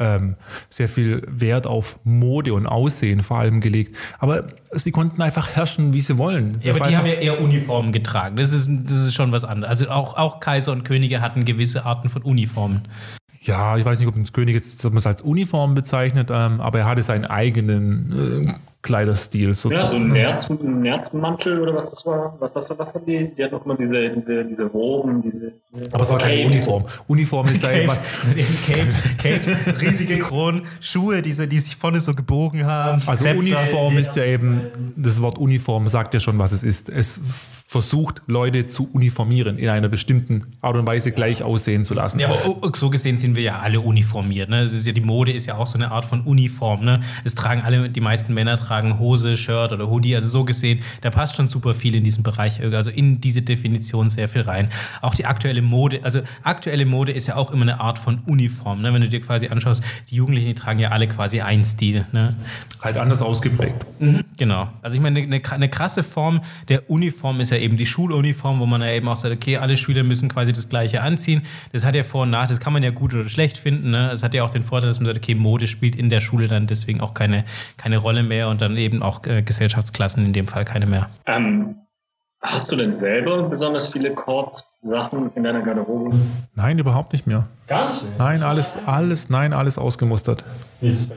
ähm, sehr viel Wert auf Mode und Aussehen vor allem gelegt. Aber sie konnten einfach herrschen, wie sie wollen. Ja, Das aber die haben ja eher Uniformen getragen. Das ist, das ist schon was anderes. Also auch, auch Kaiser und Könige hatten gewisse Arten von Uniformen. Ja, ich weiß nicht, ob ein König jetzt ob man es als Uniform bezeichnet, ähm, aber er hatte seinen eigenen äh, Kleiderstil Ja, so sozusagen. ein, Nerz, ein Nerzmantel oder was das war. Was, was, was haben die? Die hatten auch immer diese, diese, diese Roben, diese. diese aber es war keine. Uniform. Uniform ist ja etwas. <laughs> Capes, Capes, riesige Kronen, Schuhe, die, so, die sich vorne so gebogen haben. Also Zepter. Uniform ist ja eben, das Wort Uniform sagt ja schon, was es ist. Es versucht, Leute zu uniformieren, in einer bestimmten Art und Weise gleich aussehen zu lassen. Ja, aber so gesehen sind wir ja alle uniformiert. Ne? Es ist ja, die Mode ist ja auch so eine Art von Uniform. Ne? Es tragen alle, die meisten Männer tragen Hose, Shirt oder Hoodie. Also so gesehen, da passt schon super viel in diesem Bereich, also in diese Definition sehr viel rein. Auch die aktuelle Mode, also aktuelle Mode ist ja auch immer eine Art von Uniform. Ne? Wenn du dir quasi anschaust, die Jugendlichen, die tragen ja alle quasi einen Stil. Ne? Halt anders ausgeprägt. Genau. Also ich meine, eine, eine krasse Form der Uniform ist ja eben die Schuluniform, wo man ja eben auch sagt, okay, alle Schüler müssen quasi das Gleiche anziehen. Das hat ja Vor- und Nach, das kann man ja gut oder schlecht finden. Ne? Es hat ja auch den Vorteil, dass man sagt, okay, Mode spielt in der Schule dann deswegen auch keine, keine Rolle mehr und dann eben auch äh, Gesellschaftsklassen in dem Fall keine mehr. Ähm, hast du denn selber besonders viele Cord-Sachen in deiner Garderobe? Nein, überhaupt nicht mehr. Gar nicht mehr. Nein, alles, alles, nein, alles ausgemustert.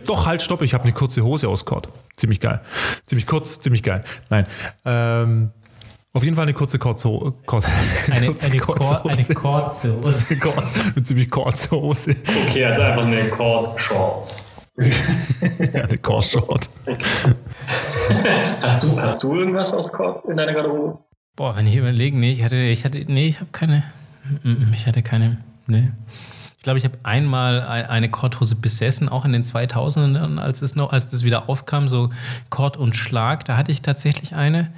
Doch, halt, stopp, ich habe eine kurze Hose aus Cord. Ziemlich geil. Ziemlich kurz, ziemlich geil. Nein. Ähm, auf jeden Fall eine kurze Kurzhose. Eine, eine, Kor eine kurze Hose. <laughs> eine ziemlich kurze Hose. Okay, also einfach eine Cord-Shorts. <laughs> eine Cord-Short. Hast du, hast du irgendwas aus Cord in deiner Garderobe? Boah, wenn ich überlege, nee, ich hatte, ich hatte, nee, ich habe keine, ich hatte keine, nee. Ich glaube, ich habe einmal ein- eine Korthose besessen, auch in den 2000ern, als es noch, als das wieder aufkam, so Kord und Schlag, da hatte ich tatsächlich eine.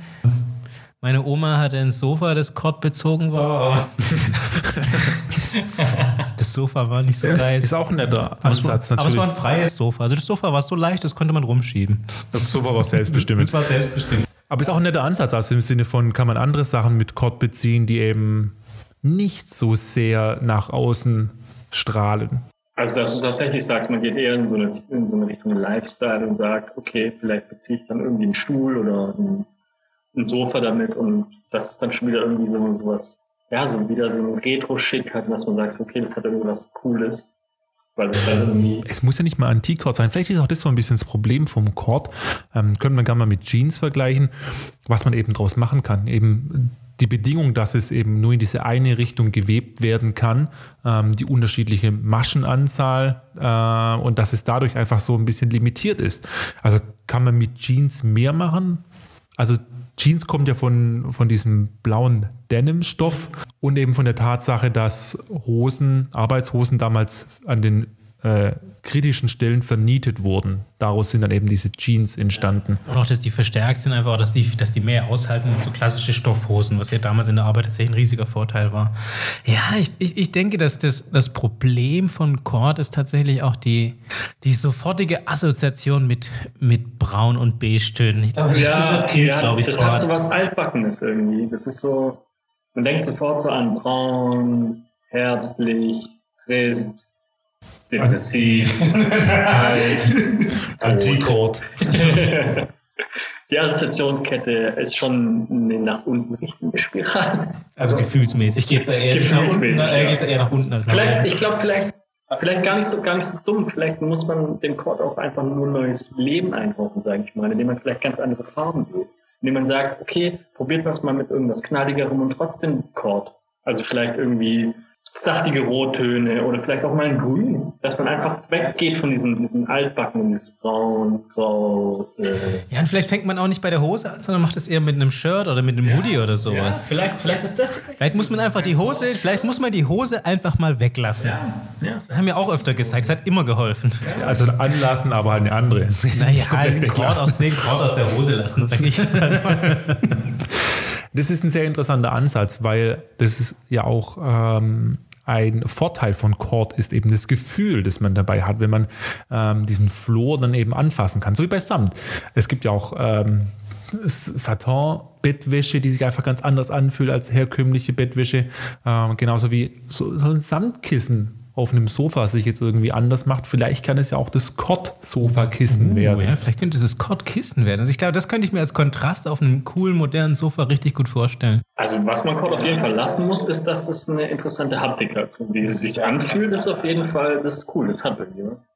Meine Oma hatte ein Sofa, das Kord bezogen war. <laughs> das Sofa war nicht so geil. Ist auch ein netter Aber es, war, Ansatz, aber es natürlich. war ein freies Sofa. Also das Sofa war so leicht, das konnte man rumschieben. Das Sofa war selbstbestimmt. war selbstbestimmt. Aber ist auch ein netter Ansatz, also im Sinne von, kann man andere Sachen mit Cord beziehen, die eben nicht so sehr nach außen strahlen. Also, dass du tatsächlich sagst, man geht eher in so eine, in so eine Richtung Lifestyle und sagt, okay, vielleicht beziehe ich dann irgendwie einen Stuhl oder ein, ein Sofa damit und das ist dann schon wieder irgendwie so sowas, ja, so wieder so ein Retro-Schick hat, dass man sagt, okay, das hat irgendwas Cooles. Weil das halt Es muss ja nicht mal Antikord sein. Vielleicht ist auch das so ein bisschen das Problem vom Cord. Ähm, können wir gerne mal mit Jeans vergleichen, was man eben daraus machen kann. Eben die Bedingung, dass es eben nur in diese eine Richtung gewebt werden kann, ähm, die unterschiedliche Maschenanzahl äh, und dass es dadurch einfach so ein bisschen limitiert ist. Also kann man mit Jeans mehr machen? Also Jeans kommt ja von, von diesem blauen Denim-Stoff und eben von der Tatsache, dass Hosen, Arbeitshosen damals an den äh, kritischen Stellen vernietet wurden. Daraus sind dann eben diese Jeans entstanden. Und auch, dass die verstärkt sind, einfach, auch, dass die, dass die mehr aushalten als so klassische Stoffhosen, was ja damals in der Arbeit tatsächlich ein riesiger Vorteil war. Ja, ich, ich, ich denke, dass das, das Problem von Cord ist tatsächlich auch die, die sofortige Assoziation mit, mit Braun- und Beige-Tönen. Ich glaube, das, das gilt, ja, glaube ich, Das hat Cord. so was Altbackenes irgendwie. Das ist so, man denkt sofort so an braun, herbstlich, trist, depressiv, alt, tot. Antikord. Die Assoziationskette ist schon eine nach unten richtende Spirale. Also gefühlsmäßig geht es eher, nach unten, äh, ja. geht's eher nach unten als nach Vielleicht, ich glaube, vielleicht, vielleicht gar nicht so, gar nicht so dumm. Vielleicht muss man dem Chord auch einfach nur neues Leben einhauchen, sage ich mal, indem man vielleicht ganz andere Farben wählt. Indem man sagt, okay, probiert was mal mit irgendwas knalligerem und trotzdem Chord. Also vielleicht irgendwie saftige Rottöne oder vielleicht auch mal ein Grün, dass man einfach weggeht von diesem, diesem Altbacken, dieses Braun, Grau. Äh, Ja, und vielleicht fängt man auch nicht bei der Hose an, sondern macht es eher mit einem Shirt oder mit einem Hoodie oder sowas. vielleicht, vielleicht ist das. Vielleicht muss man einfach die Hose, vielleicht muss man die Hose einfach mal weglassen. Das haben wir auch öfter gesagt, es hat immer geholfen. Also anlassen, aber halt eine andere. Naja, <laughs> den Kord weglassen. aus, den aus der Hose lassen, sag ich jetzt halt mal. <laughs> Das ist ein sehr interessanter Ansatz, weil das ist ja auch ähm, ein Vorteil von Cord ist eben das Gefühl, das man dabei hat, wenn man ähm, diesen Flor dann eben anfassen kann. So wie bei Samt. Es gibt ja auch ähm, Satin-Bettwäsche, die sich einfach ganz anders anfühlt als herkömmliche Bettwäsche. Ähm, genauso wie so, so ein Samtkissen auf einem Sofa sich jetzt irgendwie anders macht. Vielleicht kann es ja auch das Kott-Sofakissen Oh, werden. ja, vielleicht könnte es das Kord-Kissen werden. Also ich glaube, das könnte ich mir als Kontrast auf einem coolen, modernen Sofa richtig gut vorstellen. Also was man Cord auf jeden Fall lassen muss, ist, dass es eine interessante Haptik hat. Und wie sie sich anfühlt, ist auf jeden Fall das ist cool. Das hat irgendwie was.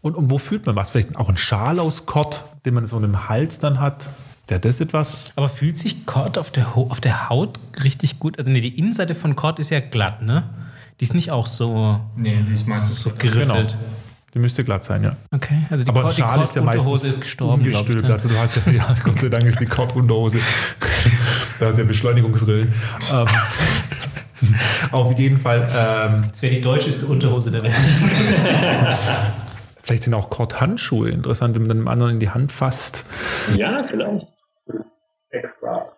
Und, und wo fühlt man was? Vielleicht auch ein Schal aus Kott, den man so im Hals dann hat. Wäre das etwas? Aber fühlt sich Kord auf der, auf der Haut richtig gut? Also nee, die Innenseite von Kord ist ja glatt, ne? Die ist nicht auch so Nee, die ist meistens so. geriffelt. Die müsste glatt sein, ja. Okay, also die Aber Kord- die Schal ist ja meistens Kord-Unterhose ist gestorben, glaube ich. dann. Also du hast ja, ja, <laughs> Gott sei Dank ist die Kott-Unterhose. <laughs> da ist ja Beschleunigungsrillen. ähm, <laughs> auf jeden Fall. Ähm, Das wäre die deutscheste Unterhose der Welt. vielleicht sind auch Kott-Handschuhe interessant, wenn man dann dem anderen in die Hand fasst. Ja, vielleicht. Extra.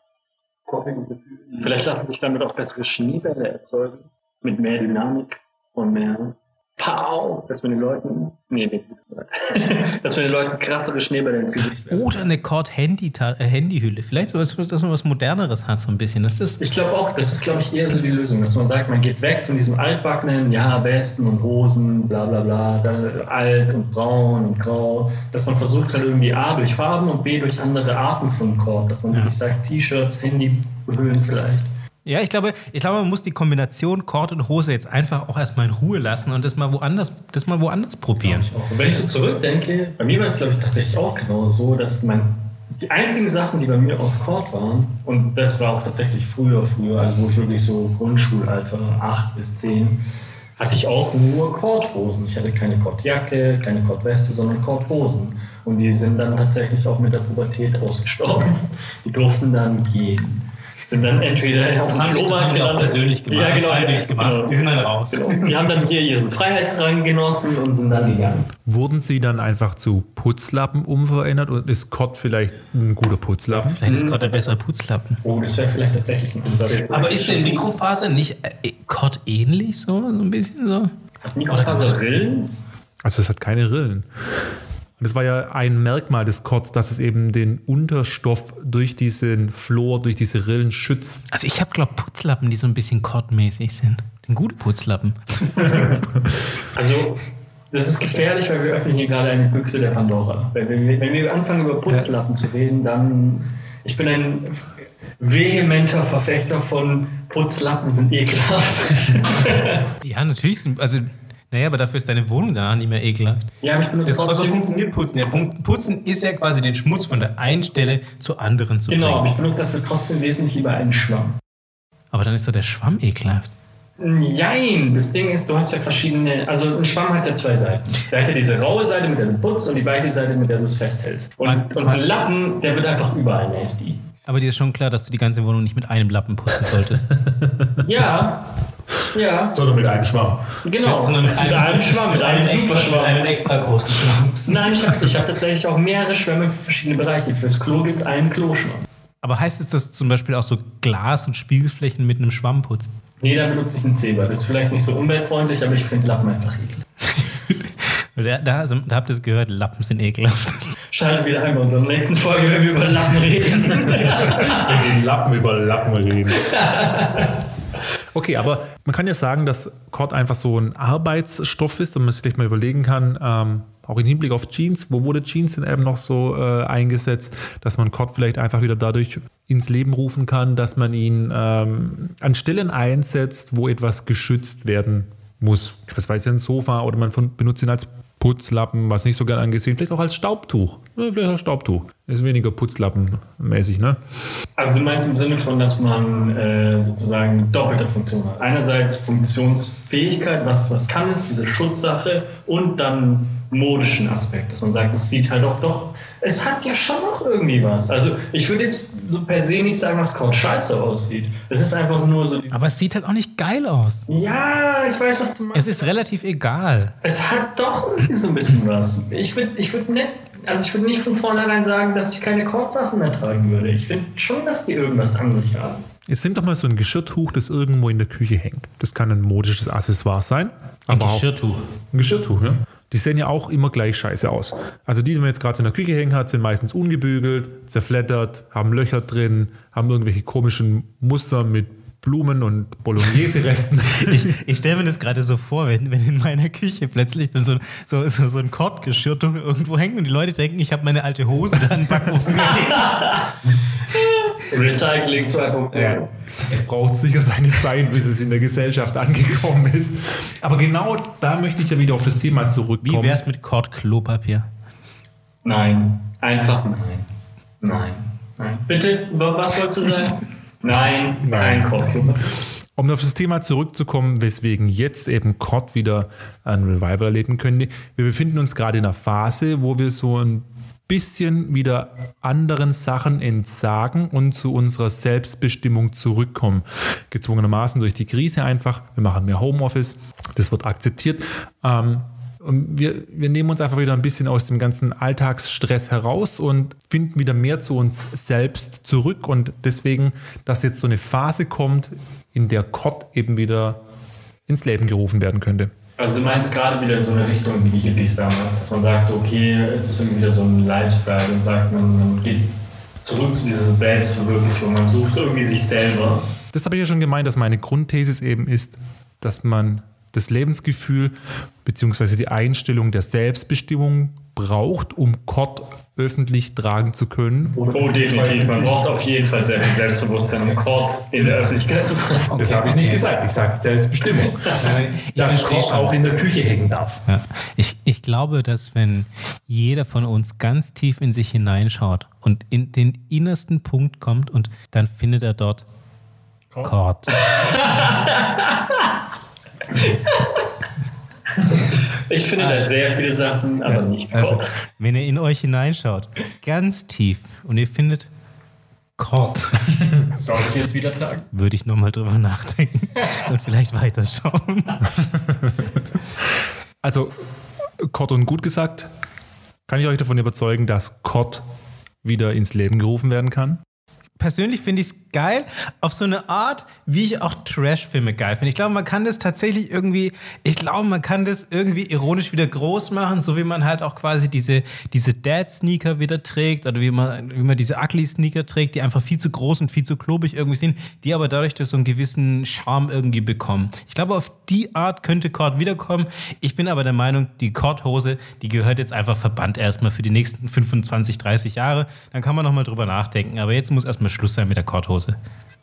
Vielleicht lassen sich damit auch bessere Schneebälle erzeugen. Mit mehr Dynamik und mehr Pow, dass man den Leuten. Nee, nee, <laughs> dass man den Leuten krassere Schneebälle ins Gesicht werfen. Oder eine Kord-Handy- äh, Handyhülle. Vielleicht so, dass man was Moderneres hat, so ein bisschen. Das ist Ich glaube auch, das ist, glaube ich, eher so die Lösung, dass man sagt, man geht weg von diesem altbackenen, ja, Westen und Hosen, bla bla bla, dann alt und braun und grau, dass man versucht halt irgendwie A durch Farben und B durch andere Arten von Kord, dass man Ja. wirklich sagt, T-Shirts, Handyhüllen vielleicht. Ja, ich glaube, ich glaube, man muss die Kombination Kord und Hose jetzt einfach auch erstmal in Ruhe lassen und das mal woanders, das mal woanders probieren. Und wenn ich so zurückdenke, bei mir war es, glaube ich, tatsächlich auch genau so, dass mein, die einzigen Sachen, die bei mir aus Kord waren, und das war auch tatsächlich früher, früher, also wo ich wirklich so Grundschulalter, 8 bis 10, hatte ich auch nur Kordhosen. Ich hatte keine Kordjacke, keine Kordweste, sondern Kordhosen. Und die sind dann tatsächlich auch mit der Pubertät ausgestorben. Die durften dann gehen. Sind dann entweder auf Das dem haben sie- auch persönlich gemacht, ja, genau, freiwillig gemacht. Genau. Die sind dann raus. Genau. Die haben dann hier ihren Freiheitsrang genossen und sind dann gegangen. Wurden sie dann einfach zu Putzlappen umverändert und ist Kott vielleicht ein guter Putzlappen? Vielleicht ist Kord der bessere Putzlappen. Oh, das wäre vielleicht tatsächlich ein Ansatz. Aber ist denn Mikrofaser nicht äh, Kord ähnlich so? So ein bisschen so? Hat Mikrofaser Rillen? Also es hat keine Rillen. Und das war ja ein Merkmal des Kotts, dass es eben den Unterstoff durch diesen Flor, durch diese Rillen schützt. Also ich habe, glaube Putzlappen, die so ein bisschen Kord-mäßig sind. Den gute Putzlappen. <laughs> Also, das ist gefährlich, weil wir öffnen hier gerade eine Büchse der Pandora. Wenn wir, wenn wir anfangen, über Putzlappen zu reden, dann. Ich bin ein vehementer Verfechter von Putzlappen sind ekelhaft. <laughs> Ja, natürlich. Sind, also, naja, aber dafür ist deine Wohnung danach nicht mehr ekelhaft. ja, aber ich benutze Das, aber so trotzdem. funktioniert Putzen. Ja, Putzen ist ja quasi den Schmutz von der einen Stelle zur anderen zu Genau, bringen. ich benutze dafür trotzdem wesentlich lieber einen Schwamm. Aber dann ist doch der Schwamm ekelhaft. Nein, das Ding ist, du hast ja verschiedene, also ein Schwamm hat ja zwei Seiten. Der hat ja diese raue Seite, mit der du putzt und die weiche Seite, mit der du es festhältst. Und, Man- und man- ein Lappen, der wird einfach überall nasty. Aber dir ist schon klar, dass du die ganze Wohnung nicht mit einem Lappen putzen solltest. Ja, <laughs> ja, Sondern mit einem Schwamm. genau. Sondern mit einem Schwamm, mit einem super Schwamm. extra großen Schwamm. Nein, ich habe ich hab tatsächlich auch mehrere Schwämme für verschiedene Bereiche. Fürs Klo gibt es einen Kloschwamm. Aber heißt es, dass zum Beispiel auch so Glas- und Spiegelflächen mit einem Schwamm putzt? Nee, da benutze ich einen Zebra. Das ist vielleicht nicht so umweltfreundlich, aber ich finde Lappen einfach eklig. <laughs> Da, da, also, da habt ihr es gehört, Lappen sind ekelhaft. Schaltet wieder ein bei unserer nächsten Folge, wenn wir über Lappen reden. <laughs> <laughs> Wenn die Lappen über Lappen reden. Okay, aber man kann ja sagen, dass Kord einfach so ein Arbeitsstoff ist und man sich vielleicht mal überlegen kann, ähm, auch im Hinblick auf Jeans, wo wurde Jeans denn eben noch so äh, eingesetzt, dass man Kord vielleicht einfach wieder dadurch ins Leben rufen kann, dass man ihn ähm, an Stellen einsetzt, wo etwas geschützt werden muss. Das weiß ein Sofa oder man benutzt ihn als Putzlappen, was nicht so gern angesehen, vielleicht auch als Staubtuch. Vielleicht als Staubtuch. Ist weniger Putzlappenmäßig, ne? Also du meinst im Sinne von, dass man äh, sozusagen doppelte Funktion hat. Einerseits Funktionsfähigkeit, was, was kann es, diese Schutzsache und dann modischen Aspekt, dass man sagt, es sieht halt auch doch, es hat ja schon noch irgendwie was. Also ich würde jetzt so per se nicht sagen, dass Couch scheiße aussieht. Es ist einfach nur so Aber es sieht halt auch nicht geil aus. ja, ich weiß, was du meinst. Es ist relativ egal. Es hat doch irgendwie so ein bisschen was. Ich würde ich würd nicht, also ich würde nicht von vornherein sagen, dass ich keine Kordsachen mehr tragen würde. Ich finde schon, dass die irgendwas an sich haben. Jetzt sind doch mal so ein Geschirrtuch, das irgendwo in der Küche hängt. Das kann ein modisches Accessoire sein. Ein aber auch Geschirrtuch. ein Geschirrtuch, ja. Die sehen ja auch immer gleich scheiße aus. Also die, die man jetzt gerade in der Küche hängen hat, sind meistens ungebügelt, zerfleddert, haben Löcher drin, haben irgendwelche komischen Muster mit Blumen und Bolognese-Resten. <laughs> Ich, ich stelle mir das gerade so vor, wenn, wenn in meiner Küche plötzlich dann so, so, so, so ein Kordgeschirr irgendwo hängt und die Leute denken, ich habe meine alte Hose da in den Backofen gelegt. <laughs> Recycling 2.0. Ja. Es braucht sicher seine Zeit, bis es in der Gesellschaft angekommen ist. Aber genau da möchte ich ja wieder auf das Thema Wie zurückkommen. wär's mit Kord-Klopapier? Nein. Einfach nein. Nein. Nein. Bitte, wa- was wolltest du sagen? <laughs> Nein. Nein. Nein, Kochklubb. Um auf das Thema zurückzukommen, weswegen jetzt eben COD wieder ein Revival erleben könnte. Wir befinden uns gerade in einer Phase, wo wir so ein bisschen wieder anderen Sachen entsagen und zu unserer Selbstbestimmung zurückkommen. Gezwungenermaßen durch die Krise einfach. Wir machen mehr Homeoffice. Das wird akzeptiert. Ähm, und wir, wir nehmen uns einfach wieder ein bisschen aus dem ganzen Alltagsstress heraus und finden wieder mehr zu uns selbst zurück. Und deswegen, dass jetzt so eine Phase kommt, in der COD eben wieder ins Leben gerufen werden könnte. Also du meinst gerade wieder in so eine Richtung wie die Hippies damals, dass man sagt, so, okay, es ist irgendwie wieder so ein Lifestyle und sagt, man, man geht zurück zu dieser Selbstverwirklichung, man sucht irgendwie sich selber. Das habe ich ja schon gemeint, dass meine Grundthesis eben ist, dass man das Lebensgefühl bzw. die Einstellung der Selbstbestimmung braucht, um COD öffentlich tragen zu können. Oh, definitiv. Man braucht auf jeden Fall sehr viel Selbstbewusstsein, um Kord in der Öffentlichkeit zu sein. Das habe ich nicht gesagt, ich sage Selbstbestimmung. <laughs> Dass schon. auch in der Küche hängen darf. Ja. Ich, ich glaube, dass wenn jeder von uns ganz tief in sich hineinschaut und in den innersten Punkt kommt und dann findet er dort Kord. <laughs> <laughs> Ich finde da sehr viele Sachen, aber nicht Also, Kord. wenn ihr in euch hineinschaut, ganz tief und ihr findet Kord, <laughs> Soll ich jetzt wieder tragen? würde ich nochmal drüber nachdenken <laughs> und vielleicht weiterschauen. Also, COD und gut gesagt, kann ich euch davon überzeugen, dass COD wieder ins Leben gerufen werden kann? Persönlich finde ich es geil, auf so eine Art, wie ich auch Trash-Filme geil finde. Ich glaube, man kann das tatsächlich irgendwie, ich glaube, man kann das irgendwie ironisch wieder groß machen, so wie man halt auch quasi diese, diese Dad-Sneaker wieder trägt oder wie man, wie man diese Ugly-Sneaker trägt, die einfach viel zu groß und viel zu klobig irgendwie sind, die aber dadurch durch so einen gewissen Charme irgendwie bekommen. Ich glaube, auf die Art könnte Cord wiederkommen. Ich bin aber der Meinung, die Cord-Hose, die gehört jetzt einfach verbannt erstmal für die nächsten 25, 30 Jahre. Dann kann man nochmal drüber nachdenken. Aber jetzt muss erstmal Schluss sein mit der Cord-Hose.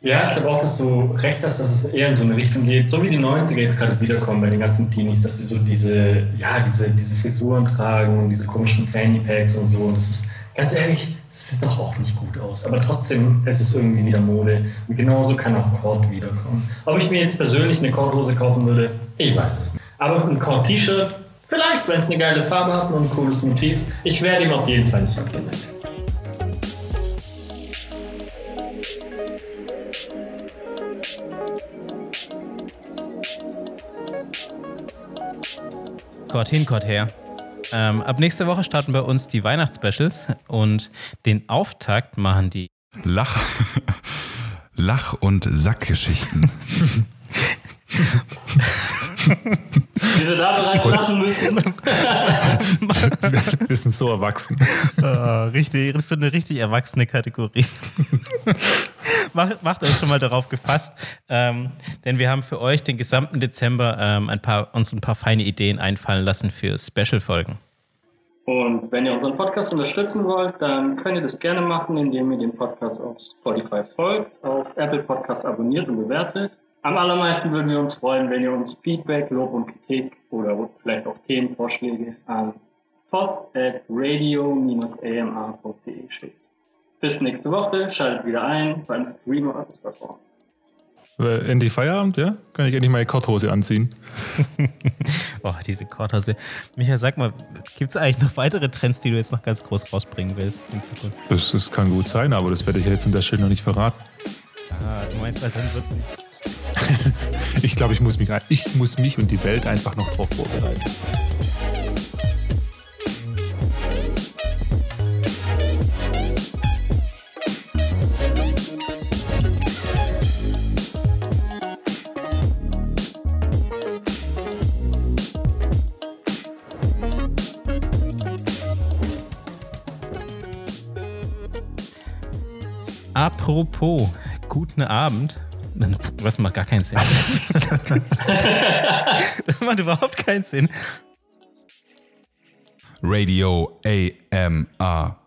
Ja, ich glaube auch, dass du recht hast, dass es eher in so eine Richtung geht, so wie die 90er jetzt gerade wiederkommen bei den ganzen Teenies, dass sie so diese, ja, diese, diese Frisuren tragen und diese komischen Fanny Packs und so. Und das ist, ganz ehrlich, das sieht doch auch nicht gut aus. Aber trotzdem, es ist irgendwie wieder Mode. Und genauso kann auch Cord wiederkommen. Ob ich mir jetzt persönlich eine Cord-Hose kaufen würde, ich weiß es nicht. Aber ein Cord-T-Shirt, vielleicht, wenn es eine geile Farbe hat und ein cooles Motiv, ich werde ihm auf jeden Fall nicht abgeneigt. Gott hin, Gott her. Ähm, ab nächster Woche starten bei uns die Weihnachtsspecials und den Auftakt machen die. Lach, <laughs> Lach- und Sackgeschichten. Diese da bereits lachen müssen. Wir sind so erwachsen. Ah, richtig, das ist so eine richtig erwachsene Kategorie. <laughs> macht, macht euch schon mal darauf gefasst, ähm, denn wir haben für euch den gesamten Dezember ähm, ein paar, uns ein paar feine Ideen einfallen lassen für Special-Folgen. Und wenn ihr unseren Podcast unterstützen wollt, dann könnt ihr das gerne machen, indem ihr den Podcast auf Spotify folgt, auf Apple Podcasts abonniert und bewertet. Am allermeisten würden wir uns freuen, wenn ihr uns Feedback, Lob und Kritik oder vielleicht auch Themenvorschläge an post at radio-ama.de schickt. Bis nächste Woche, schaltet wieder ein beim Streamer des. Äh, Endlich Feierabend, ja? Kann ich endlich meine Korthose anziehen? <laughs> Oh, diese Korthose. Michael, sag mal, gibt es eigentlich noch weitere Trends, die du jetzt noch ganz groß rausbringen willst in Zukunft? Das, das kann gut sein, aber das werde ich jetzt an der Stelle noch nicht verraten. Ah, du meinst, also dann wird's nicht. <laughs> Ich glaube, ich muss mich, ich muss mich und die Welt einfach noch darauf vorbereiten. Apropos, guten Abend. Was macht gar keinen Sinn. <laughs> das macht überhaupt keinen Sinn. Radio AMR.